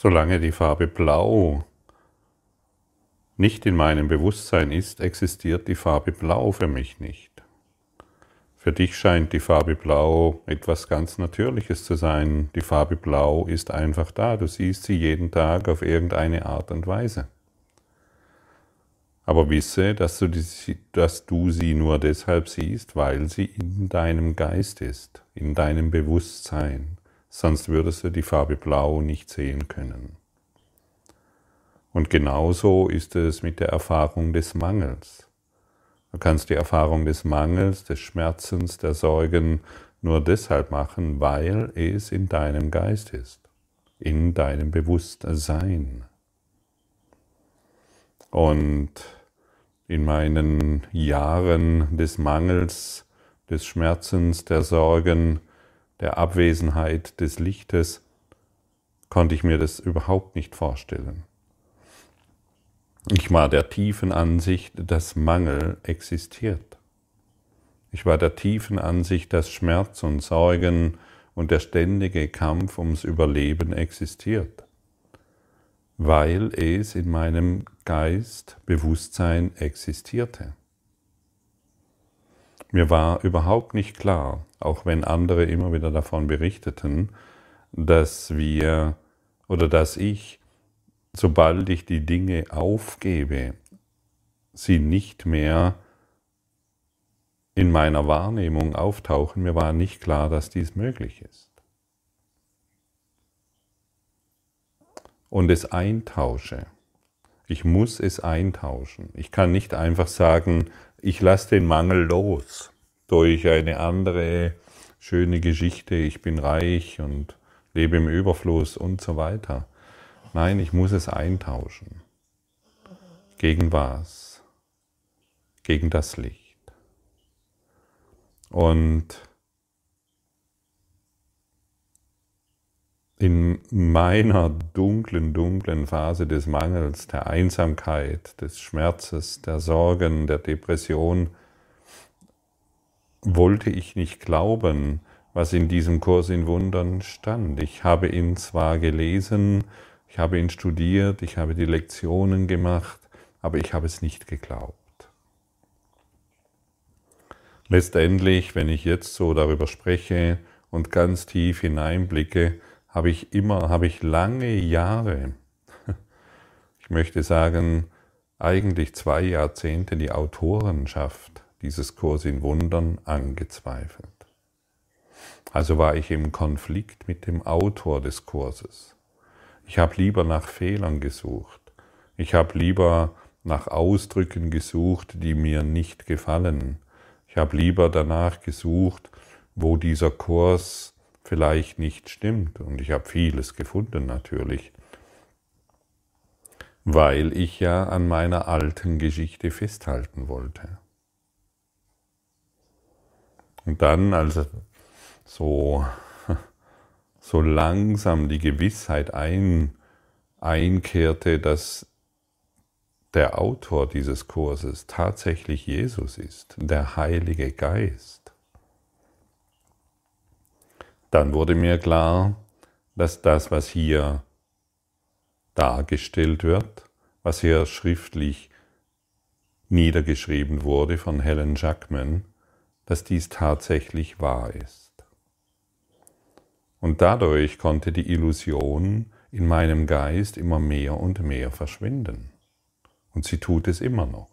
Solange die Farbe Blau nicht in meinem Bewusstsein ist, existiert die Farbe Blau für mich nicht. Für dich scheint die Farbe Blau etwas ganz Natürliches zu sein. Die Farbe Blau ist einfach da. Du siehst sie jeden Tag auf irgendeine Art und Weise. Aber wisse, dass du, die, dass du sie nur deshalb siehst, weil sie in deinem Geist ist, in deinem Bewusstsein. Sonst würdest du die Farbe Blau nicht sehen können. Und genauso ist es mit der Erfahrung des Mangels. Du kannst die Erfahrung des Mangels, des Schmerzens, der Sorgen nur deshalb machen, weil es in deinem Geist ist, in deinem Bewusstsein. Und in meinen Jahren des Mangels, des Schmerzens, der Sorgen, der Abwesenheit des Lichtes, konnte ich mir das überhaupt nicht vorstellen. Ich war der tiefen Ansicht, dass Mangel existiert. Ich war der tiefen Ansicht, dass Schmerz und Sorgen und der ständige Kampf ums Überleben existiert weil es in meinem Geist, Bewusstsein existierte. Mir war überhaupt nicht klar, auch wenn andere immer wieder davon berichteten, dass wir oder dass ich, sobald ich die Dinge aufgebe, sie nicht mehr in meiner Wahrnehmung auftauchen. Mir war nicht klar, dass dies möglich ist. und es eintausche. Ich muss es eintauschen. Ich kann nicht einfach sagen, ich lasse den Mangel los durch eine andere schöne Geschichte, ich bin reich und lebe im Überfluss und so weiter. Nein, ich muss es eintauschen. Gegen was? Gegen das Licht. Und in meiner dunklen, dunklen Phase des Mangels, der Einsamkeit, des Schmerzes, der Sorgen, der Depression, wollte ich nicht glauben, was in diesem Kurs in Wundern stand. Ich habe ihn zwar gelesen, ich habe ihn studiert, ich habe die Lektionen gemacht, aber ich habe es nicht geglaubt. Letztendlich, wenn ich jetzt so darüber spreche und ganz tief hineinblicke, habe ich immer, habe ich lange Jahre, ich möchte sagen, eigentlich zwei Jahrzehnte die Autorenschaft dieses Kurs in Wundern angezweifelt. Also war ich im Konflikt mit dem Autor des Kurses. Ich habe lieber nach Fehlern gesucht. Ich habe lieber nach Ausdrücken gesucht, die mir nicht gefallen. Ich habe lieber danach gesucht, wo dieser Kurs vielleicht nicht stimmt. Und ich habe vieles gefunden natürlich, weil ich ja an meiner alten Geschichte festhalten wollte. Und dann, als so, so langsam die Gewissheit ein, einkehrte, dass der Autor dieses Kurses tatsächlich Jesus ist, der Heilige Geist, dann wurde mir klar, dass das, was hier dargestellt wird, was hier schriftlich niedergeschrieben wurde von Helen Jackman, dass dies tatsächlich wahr ist. Und dadurch konnte die Illusion in meinem Geist immer mehr und mehr verschwinden. Und sie tut es immer noch.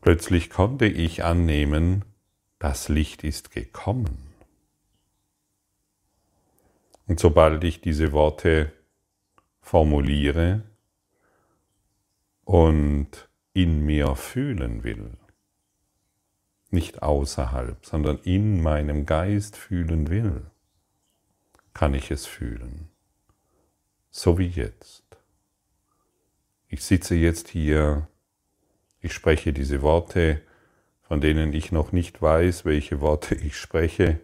Plötzlich konnte ich annehmen, das Licht ist gekommen. Und sobald ich diese Worte formuliere und in mir fühlen will, nicht außerhalb, sondern in meinem Geist fühlen will, kann ich es fühlen. So wie jetzt. Ich sitze jetzt hier, ich spreche diese Worte, von denen ich noch nicht weiß, welche Worte ich spreche,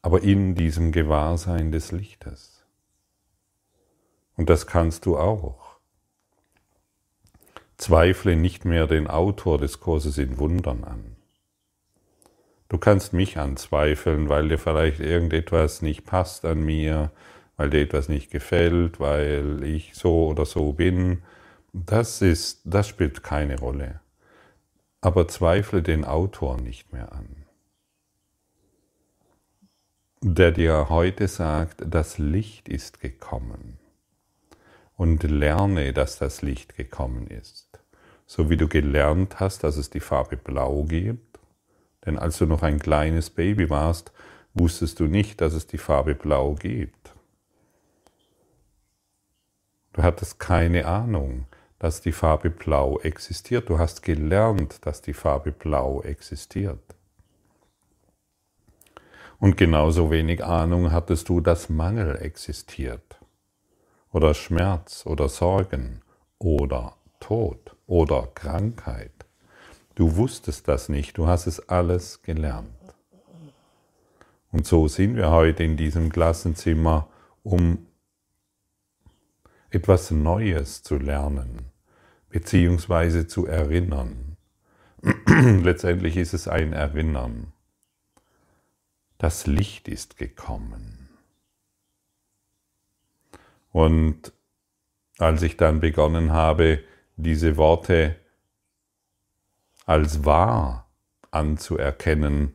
aber in diesem Gewahrsein des Lichtes. Und das kannst du auch. Zweifle nicht mehr den Autor des Kurses in Wundern an. Du kannst mich anzweifeln, weil dir vielleicht irgendetwas nicht passt an mir, weil dir etwas nicht gefällt, weil ich so oder so bin. Das ist, das spielt keine Rolle. Aber zweifle den Autor nicht mehr an, der dir heute sagt, das Licht ist gekommen. Und lerne, dass das Licht gekommen ist. So wie du gelernt hast, dass es die Farbe Blau gibt. Denn als du noch ein kleines Baby warst, wusstest du nicht, dass es die Farbe Blau gibt. Du hattest keine Ahnung, dass die Farbe Blau existiert. Du hast gelernt, dass die Farbe Blau existiert. Und genauso wenig Ahnung hattest du, dass Mangel existiert. Oder Schmerz oder Sorgen oder Tod oder Krankheit. Du wusstest das nicht, du hast es alles gelernt. Und so sind wir heute in diesem Klassenzimmer, um etwas Neues zu lernen, beziehungsweise zu erinnern. Letztendlich ist es ein Erinnern. Das Licht ist gekommen. Und als ich dann begonnen habe, diese Worte als wahr anzuerkennen,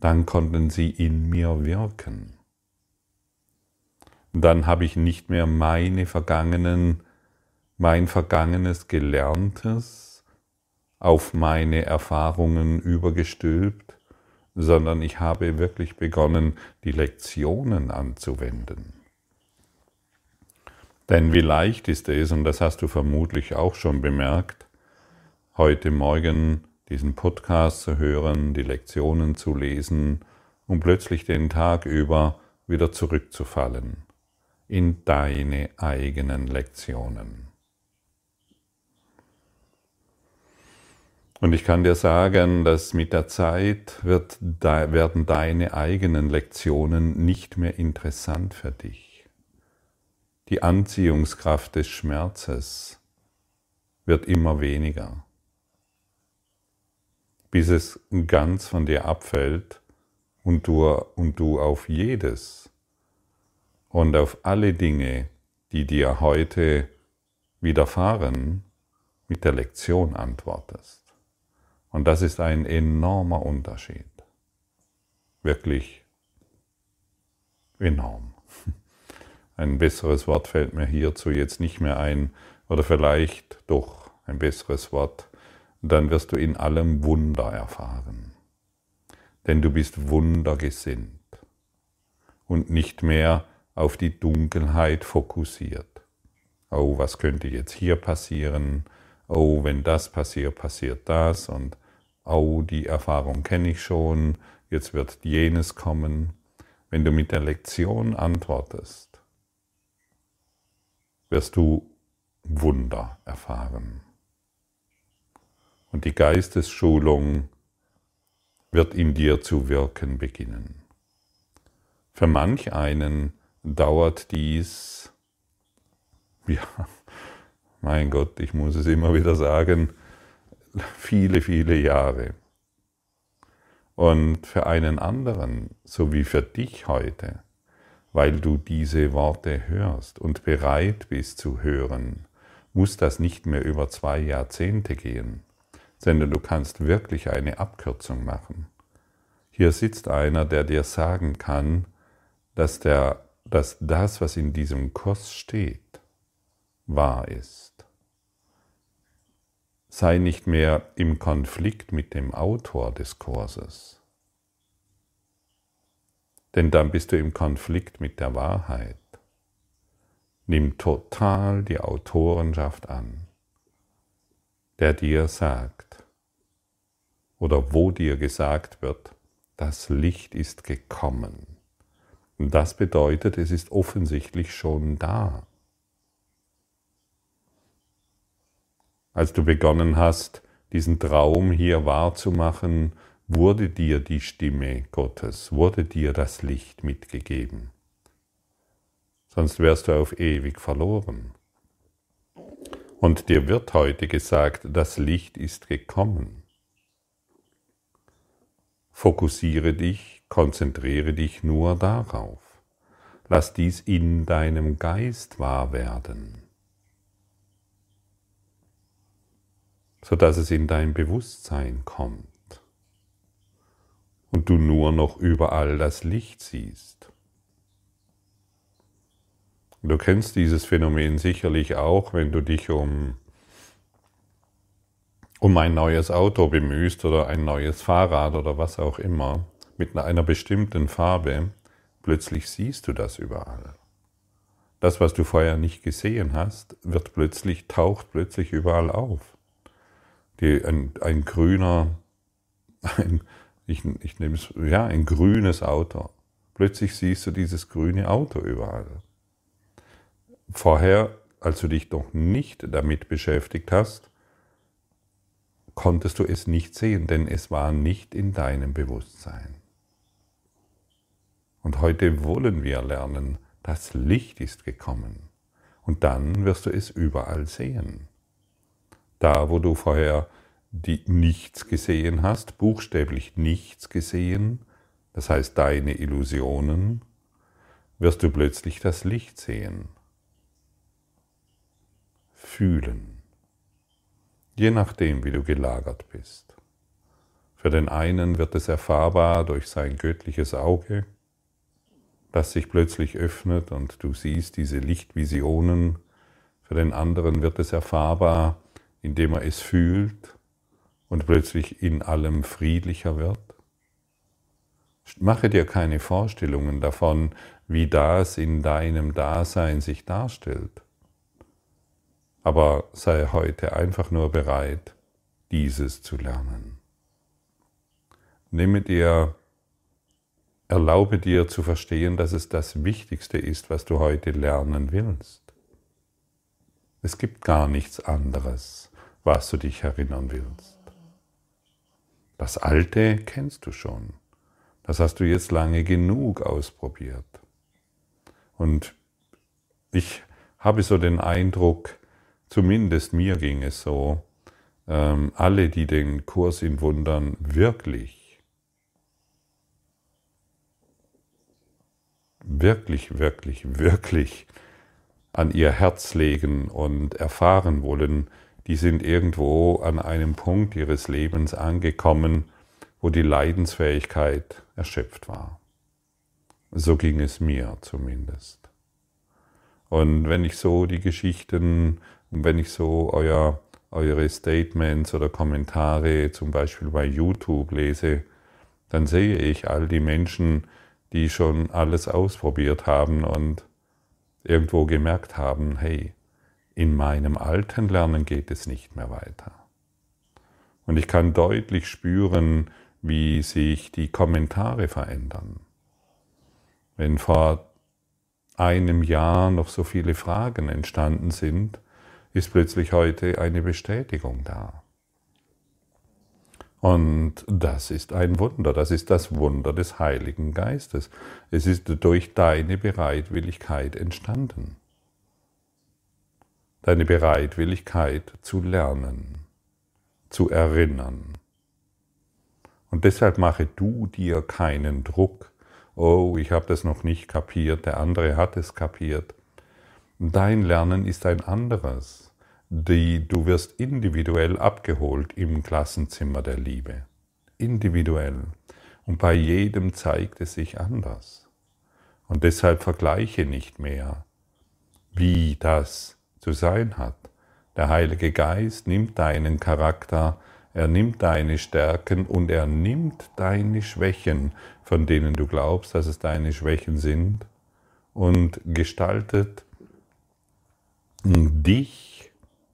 dann konnten sie in mir wirken dann habe ich nicht mehr meine vergangenen, mein vergangenes Gelerntes auf meine Erfahrungen übergestülpt, sondern ich habe wirklich begonnen, die Lektionen anzuwenden. Denn wie leicht ist es, und das hast du vermutlich auch schon bemerkt, heute Morgen diesen Podcast zu hören, die Lektionen zu lesen und plötzlich den Tag über wieder zurückzufallen in deine eigenen Lektionen. Und ich kann dir sagen, dass mit der Zeit wird, werden deine eigenen Lektionen nicht mehr interessant für dich. Die Anziehungskraft des Schmerzes wird immer weniger, bis es ganz von dir abfällt und du, und du auf jedes und auf alle Dinge, die dir heute widerfahren, mit der Lektion antwortest. Und das ist ein enormer Unterschied. Wirklich enorm. Ein besseres Wort fällt mir hierzu jetzt nicht mehr ein, oder vielleicht doch ein besseres Wort, dann wirst du in allem Wunder erfahren. Denn du bist wundergesinnt und nicht mehr auf die Dunkelheit fokussiert. Oh, was könnte jetzt hier passieren? Oh, wenn das passiert, passiert das. Und oh, die Erfahrung kenne ich schon, jetzt wird jenes kommen. Wenn du mit der Lektion antwortest, wirst du Wunder erfahren. Und die Geistesschulung wird in dir zu wirken beginnen. Für manch einen dauert dies, ja, mein Gott, ich muss es immer wieder sagen, viele, viele Jahre. Und für einen anderen, so wie für dich heute, weil du diese Worte hörst und bereit bist zu hören, muss das nicht mehr über zwei Jahrzehnte gehen, sondern du kannst wirklich eine Abkürzung machen. Hier sitzt einer, der dir sagen kann, dass der dass das, was in diesem Kurs steht, wahr ist. Sei nicht mehr im Konflikt mit dem Autor des Kurses, denn dann bist du im Konflikt mit der Wahrheit. Nimm total die Autorenschaft an, der dir sagt oder wo dir gesagt wird, das Licht ist gekommen das bedeutet, es ist offensichtlich schon da. Als du begonnen hast, diesen Traum hier wahrzumachen, wurde dir die Stimme Gottes, wurde dir das Licht mitgegeben. Sonst wärst du auf ewig verloren. Und dir wird heute gesagt, das Licht ist gekommen. Fokussiere dich, konzentriere dich nur darauf. Lass dies in deinem Geist wahr werden, sodass es in dein Bewusstsein kommt und du nur noch überall das Licht siehst. Du kennst dieses Phänomen sicherlich auch, wenn du dich um, um ein neues Auto bemühst oder ein neues Fahrrad oder was auch immer mit einer bestimmten Farbe, plötzlich siehst du das überall. Das, was du vorher nicht gesehen hast, wird plötzlich, taucht plötzlich überall auf. Die, ein, ein grüner, ein, ich, ich nehme es, ja, ein grünes Auto. Plötzlich siehst du dieses grüne Auto überall. Vorher, als du dich noch nicht damit beschäftigt hast, konntest du es nicht sehen, denn es war nicht in deinem Bewusstsein. Und heute wollen wir lernen, das Licht ist gekommen. Und dann wirst du es überall sehen. Da, wo du vorher die nichts gesehen hast, buchstäblich nichts gesehen, das heißt deine Illusionen, wirst du plötzlich das Licht sehen fühlen, je nachdem, wie du gelagert bist. Für den einen wird es erfahrbar durch sein göttliches Auge, das sich plötzlich öffnet und du siehst diese Lichtvisionen. Für den anderen wird es erfahrbar, indem er es fühlt und plötzlich in allem friedlicher wird. Mache dir keine Vorstellungen davon, wie das in deinem Dasein sich darstellt. Aber sei heute einfach nur bereit, dieses zu lernen. Nehme dir, erlaube dir zu verstehen, dass es das Wichtigste ist, was du heute lernen willst. Es gibt gar nichts anderes, was du dich erinnern willst. Das Alte kennst du schon. Das hast du jetzt lange genug ausprobiert. Und ich habe so den Eindruck, Zumindest mir ging es so. Ähm, alle, die den Kurs in Wundern wirklich, wirklich, wirklich, wirklich an ihr Herz legen und erfahren wollen, die sind irgendwo an einem Punkt ihres Lebens angekommen, wo die Leidensfähigkeit erschöpft war. So ging es mir zumindest. Und wenn ich so die Geschichten und wenn ich so euer, eure Statements oder Kommentare zum Beispiel bei YouTube lese, dann sehe ich all die Menschen, die schon alles ausprobiert haben und irgendwo gemerkt haben, hey, in meinem alten Lernen geht es nicht mehr weiter. Und ich kann deutlich spüren, wie sich die Kommentare verändern. Wenn vor einem Jahr noch so viele Fragen entstanden sind, ist plötzlich heute eine Bestätigung da. Und das ist ein Wunder, das ist das Wunder des Heiligen Geistes. Es ist durch deine Bereitwilligkeit entstanden. Deine Bereitwilligkeit zu lernen, zu erinnern. Und deshalb mache du dir keinen Druck. Oh, ich habe das noch nicht kapiert, der andere hat es kapiert. Dein Lernen ist ein anderes. Die, du wirst individuell abgeholt im Klassenzimmer der Liebe. Individuell. Und bei jedem zeigt es sich anders. Und deshalb vergleiche nicht mehr, wie das zu sein hat. Der Heilige Geist nimmt deinen Charakter, er nimmt deine Stärken und er nimmt deine Schwächen, von denen du glaubst, dass es deine Schwächen sind, und gestaltet dich,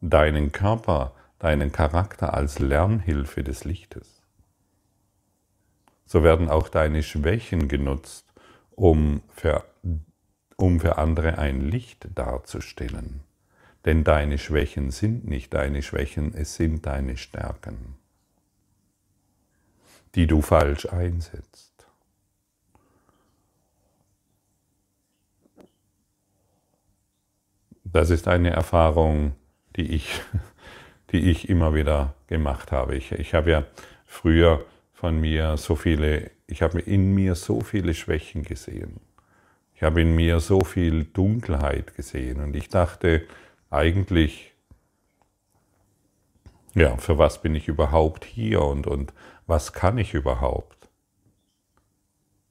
deinen Körper, deinen Charakter als Lernhilfe des Lichtes. So werden auch deine Schwächen genutzt, um für, um für andere ein Licht darzustellen. Denn deine Schwächen sind nicht deine Schwächen, es sind deine Stärken, die du falsch einsetzt. Das ist eine Erfahrung, die ich, die ich immer wieder gemacht habe. Ich, ich habe ja früher von mir so viele, ich habe in mir so viele Schwächen gesehen. Ich habe in mir so viel Dunkelheit gesehen und ich dachte eigentlich, ja, für was bin ich überhaupt hier und, und was kann ich überhaupt?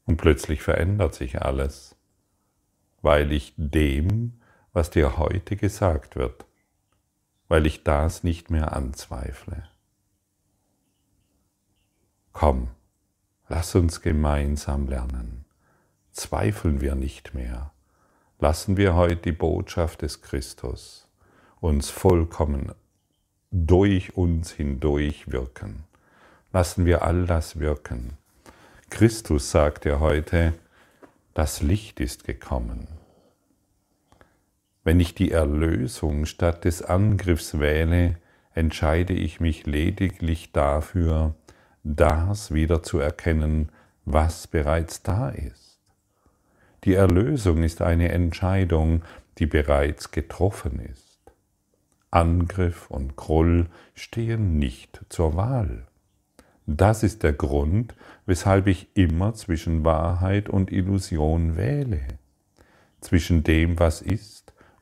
Und plötzlich verändert sich alles, weil ich dem, was dir heute gesagt wird, weil ich das nicht mehr anzweifle. Komm, lass uns gemeinsam lernen. Zweifeln wir nicht mehr. Lassen wir heute die Botschaft des Christus uns vollkommen durch uns hindurch wirken. Lassen wir all das wirken. Christus sagt ja heute, das Licht ist gekommen. Wenn ich die Erlösung statt des Angriffs wähle, entscheide ich mich lediglich dafür, das wieder zu erkennen, was bereits da ist. Die Erlösung ist eine Entscheidung, die bereits getroffen ist. Angriff und Groll stehen nicht zur Wahl. Das ist der Grund, weshalb ich immer zwischen Wahrheit und Illusion wähle, zwischen dem, was ist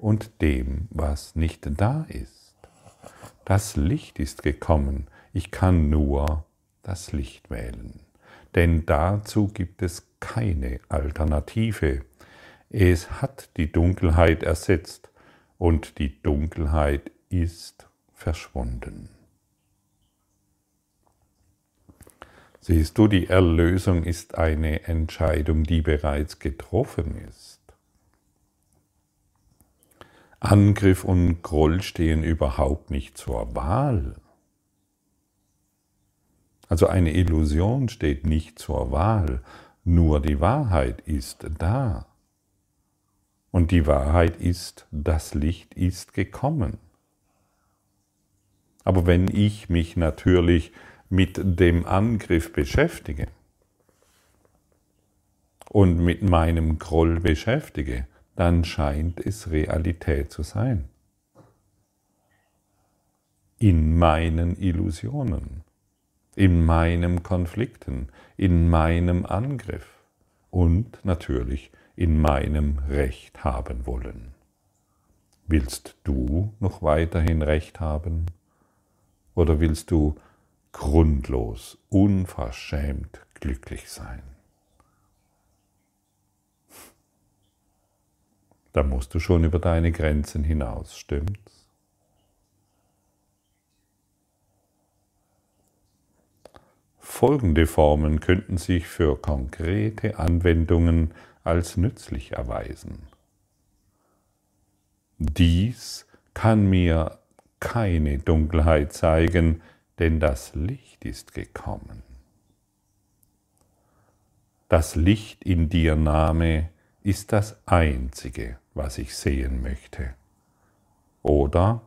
und dem, was nicht da ist. Das Licht ist gekommen, ich kann nur das Licht wählen. Denn dazu gibt es keine Alternative. Es hat die Dunkelheit ersetzt und die Dunkelheit ist verschwunden. Siehst du, die Erlösung ist eine Entscheidung, die bereits getroffen ist. Angriff und Groll stehen überhaupt nicht zur Wahl. Also eine Illusion steht nicht zur Wahl, nur die Wahrheit ist da. Und die Wahrheit ist, das Licht ist gekommen. Aber wenn ich mich natürlich mit dem Angriff beschäftige und mit meinem Groll beschäftige, dann scheint es Realität zu sein. In meinen Illusionen in meinem Konflikten, in meinem Angriff und natürlich in meinem Recht haben wollen. Willst du noch weiterhin Recht haben? Oder willst du grundlos, unverschämt glücklich sein? Da musst du schon über deine Grenzen hinaus, stimmt's? Folgende Formen könnten sich für konkrete Anwendungen als nützlich erweisen. Dies kann mir keine Dunkelheit zeigen, denn das Licht ist gekommen. Das Licht in dir Name ist das Einzige, was ich sehen möchte. Oder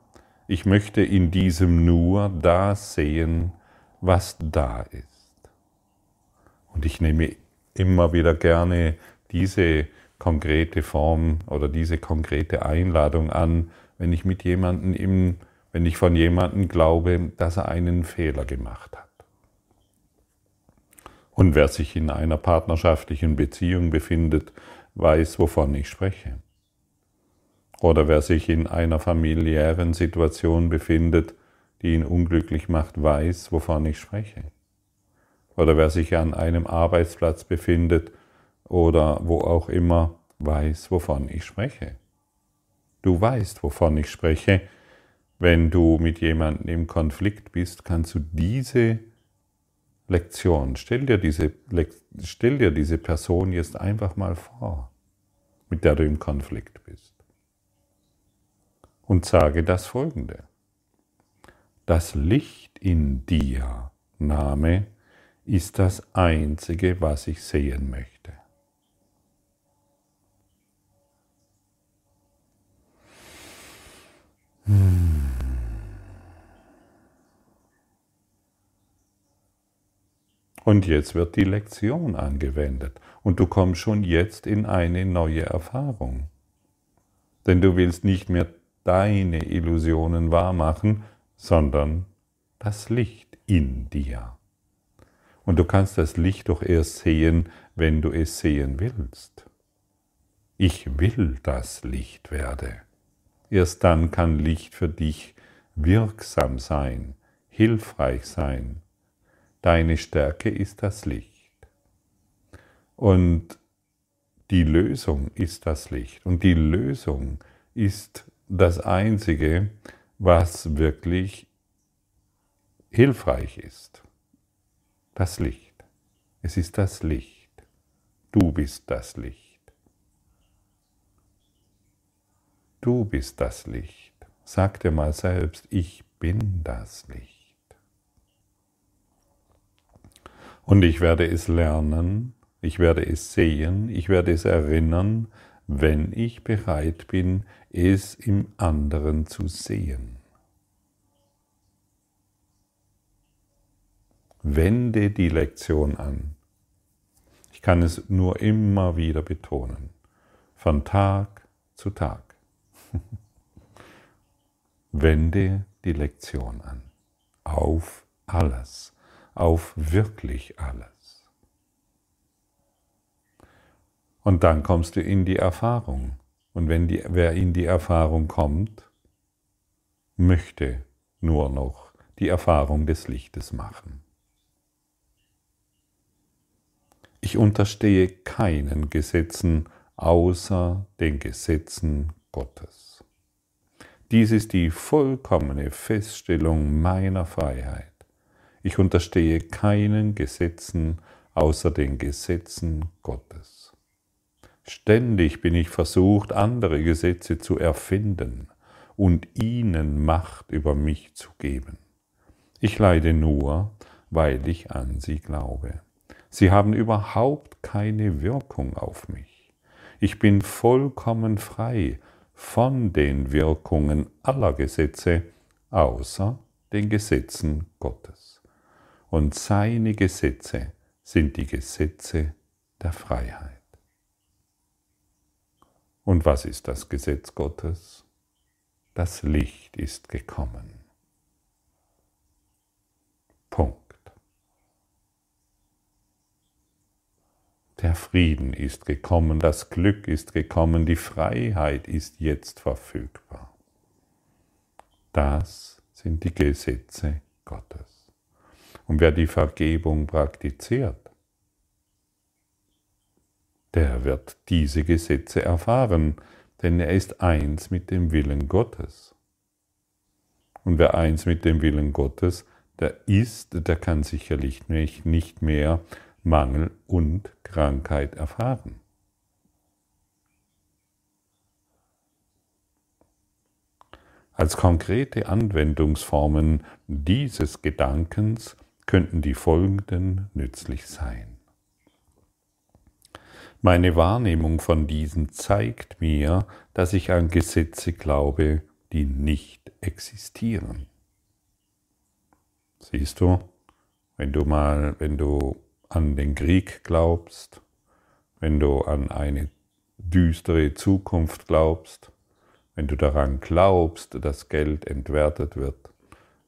ich möchte in diesem nur das sehen, was da ist. Und ich nehme immer wieder gerne diese konkrete Form oder diese konkrete Einladung an, wenn ich mit jemandem im, wenn ich von jemandem glaube, dass er einen Fehler gemacht hat. Und wer sich in einer partnerschaftlichen Beziehung befindet, weiß, wovon ich spreche. Oder wer sich in einer familiären Situation befindet, die ihn unglücklich macht, weiß, wovon ich spreche. Oder wer sich an einem Arbeitsplatz befindet oder wo auch immer, weiß, wovon ich spreche. Du weißt, wovon ich spreche. Wenn du mit jemandem im Konflikt bist, kannst du diese Lektion, stell dir diese, stell dir diese Person jetzt einfach mal vor, mit der du im Konflikt bist. Und sage das folgende das Licht in dir, Name, ist das Einzige, was ich sehen möchte. Hm. Und jetzt wird die Lektion angewendet und du kommst schon jetzt in eine neue Erfahrung. Denn du willst nicht mehr deine Illusionen wahrmachen, sondern das Licht in dir. Und du kannst das Licht doch erst sehen, wenn du es sehen willst. Ich will das Licht werde. Erst dann kann Licht für dich wirksam sein, hilfreich sein. Deine Stärke ist das Licht. Und die Lösung ist das Licht. Und die Lösung ist das Einzige, was wirklich hilfreich ist. Das Licht. Es ist das Licht. Du bist das Licht. Du bist das Licht. Sag dir mal selbst, ich bin das Licht. Und ich werde es lernen, ich werde es sehen, ich werde es erinnern, wenn ich bereit bin, es im anderen zu sehen. Wende die Lektion an. Ich kann es nur immer wieder betonen, von Tag zu Tag. Wende die Lektion an, auf alles, auf wirklich alles. Und dann kommst du in die Erfahrung. Und wenn die, wer in die Erfahrung kommt, möchte nur noch die Erfahrung des Lichtes machen. Ich unterstehe keinen Gesetzen außer den Gesetzen Gottes. Dies ist die vollkommene Feststellung meiner Freiheit. Ich unterstehe keinen Gesetzen außer den Gesetzen Gottes. Ständig bin ich versucht, andere Gesetze zu erfinden und ihnen Macht über mich zu geben. Ich leide nur, weil ich an sie glaube. Sie haben überhaupt keine Wirkung auf mich. Ich bin vollkommen frei von den Wirkungen aller Gesetze außer den Gesetzen Gottes. Und seine Gesetze sind die Gesetze der Freiheit. Und was ist das Gesetz Gottes? Das Licht ist gekommen. Punkt. Der Frieden ist gekommen, das Glück ist gekommen, die Freiheit ist jetzt verfügbar. Das sind die Gesetze Gottes. Und wer die Vergebung praktiziert, der wird diese Gesetze erfahren, denn er ist eins mit dem Willen Gottes. Und wer eins mit dem Willen Gottes, der ist, der kann sicherlich nicht mehr Mangel und Krankheit erfahren. Als konkrete Anwendungsformen dieses Gedankens könnten die folgenden nützlich sein. Meine Wahrnehmung von diesen zeigt mir, dass ich an Gesetze glaube, die nicht existieren. Siehst du, wenn du mal, wenn du an den Krieg glaubst, wenn du an eine düstere Zukunft glaubst, wenn du daran glaubst, dass Geld entwertet wird,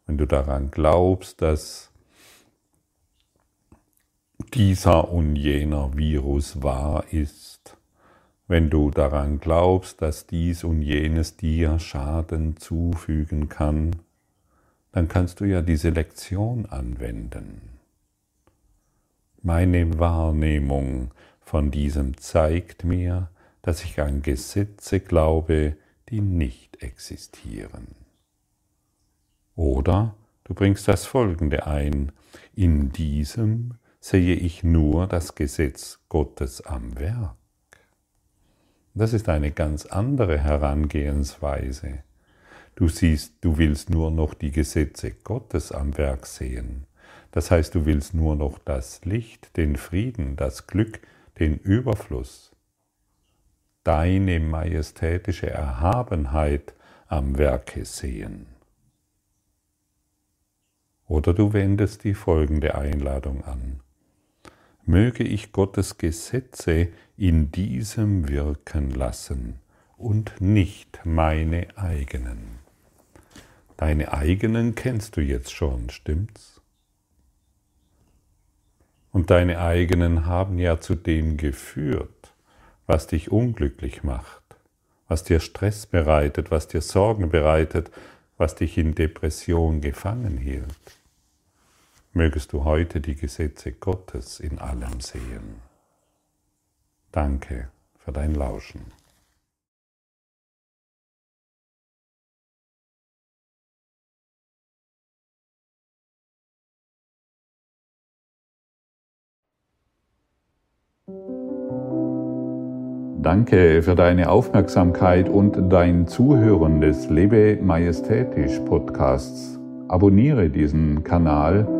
wenn du daran glaubst, dass dieser und jener Virus wahr ist, wenn du daran glaubst, dass dies und jenes dir Schaden zufügen kann, dann kannst du ja diese Lektion anwenden. Meine Wahrnehmung von diesem zeigt mir, dass ich an Gesetze glaube, die nicht existieren. Oder du bringst das Folgende ein, in diesem sehe ich nur das Gesetz Gottes am Werk. Das ist eine ganz andere Herangehensweise. Du siehst, du willst nur noch die Gesetze Gottes am Werk sehen. Das heißt, du willst nur noch das Licht, den Frieden, das Glück, den Überfluss, deine majestätische Erhabenheit am Werke sehen. Oder du wendest die folgende Einladung an. Möge ich Gottes Gesetze in diesem wirken lassen und nicht meine eigenen. Deine eigenen kennst du jetzt schon, stimmt's? Und deine eigenen haben ja zu dem geführt, was dich unglücklich macht, was dir Stress bereitet, was dir Sorgen bereitet, was dich in Depression gefangen hielt. Mögest du heute die Gesetze Gottes in allem sehen. Danke für dein Lauschen. Danke für deine Aufmerksamkeit und dein Zuhören des Lebe Majestätisch Podcasts. Abonniere diesen Kanal,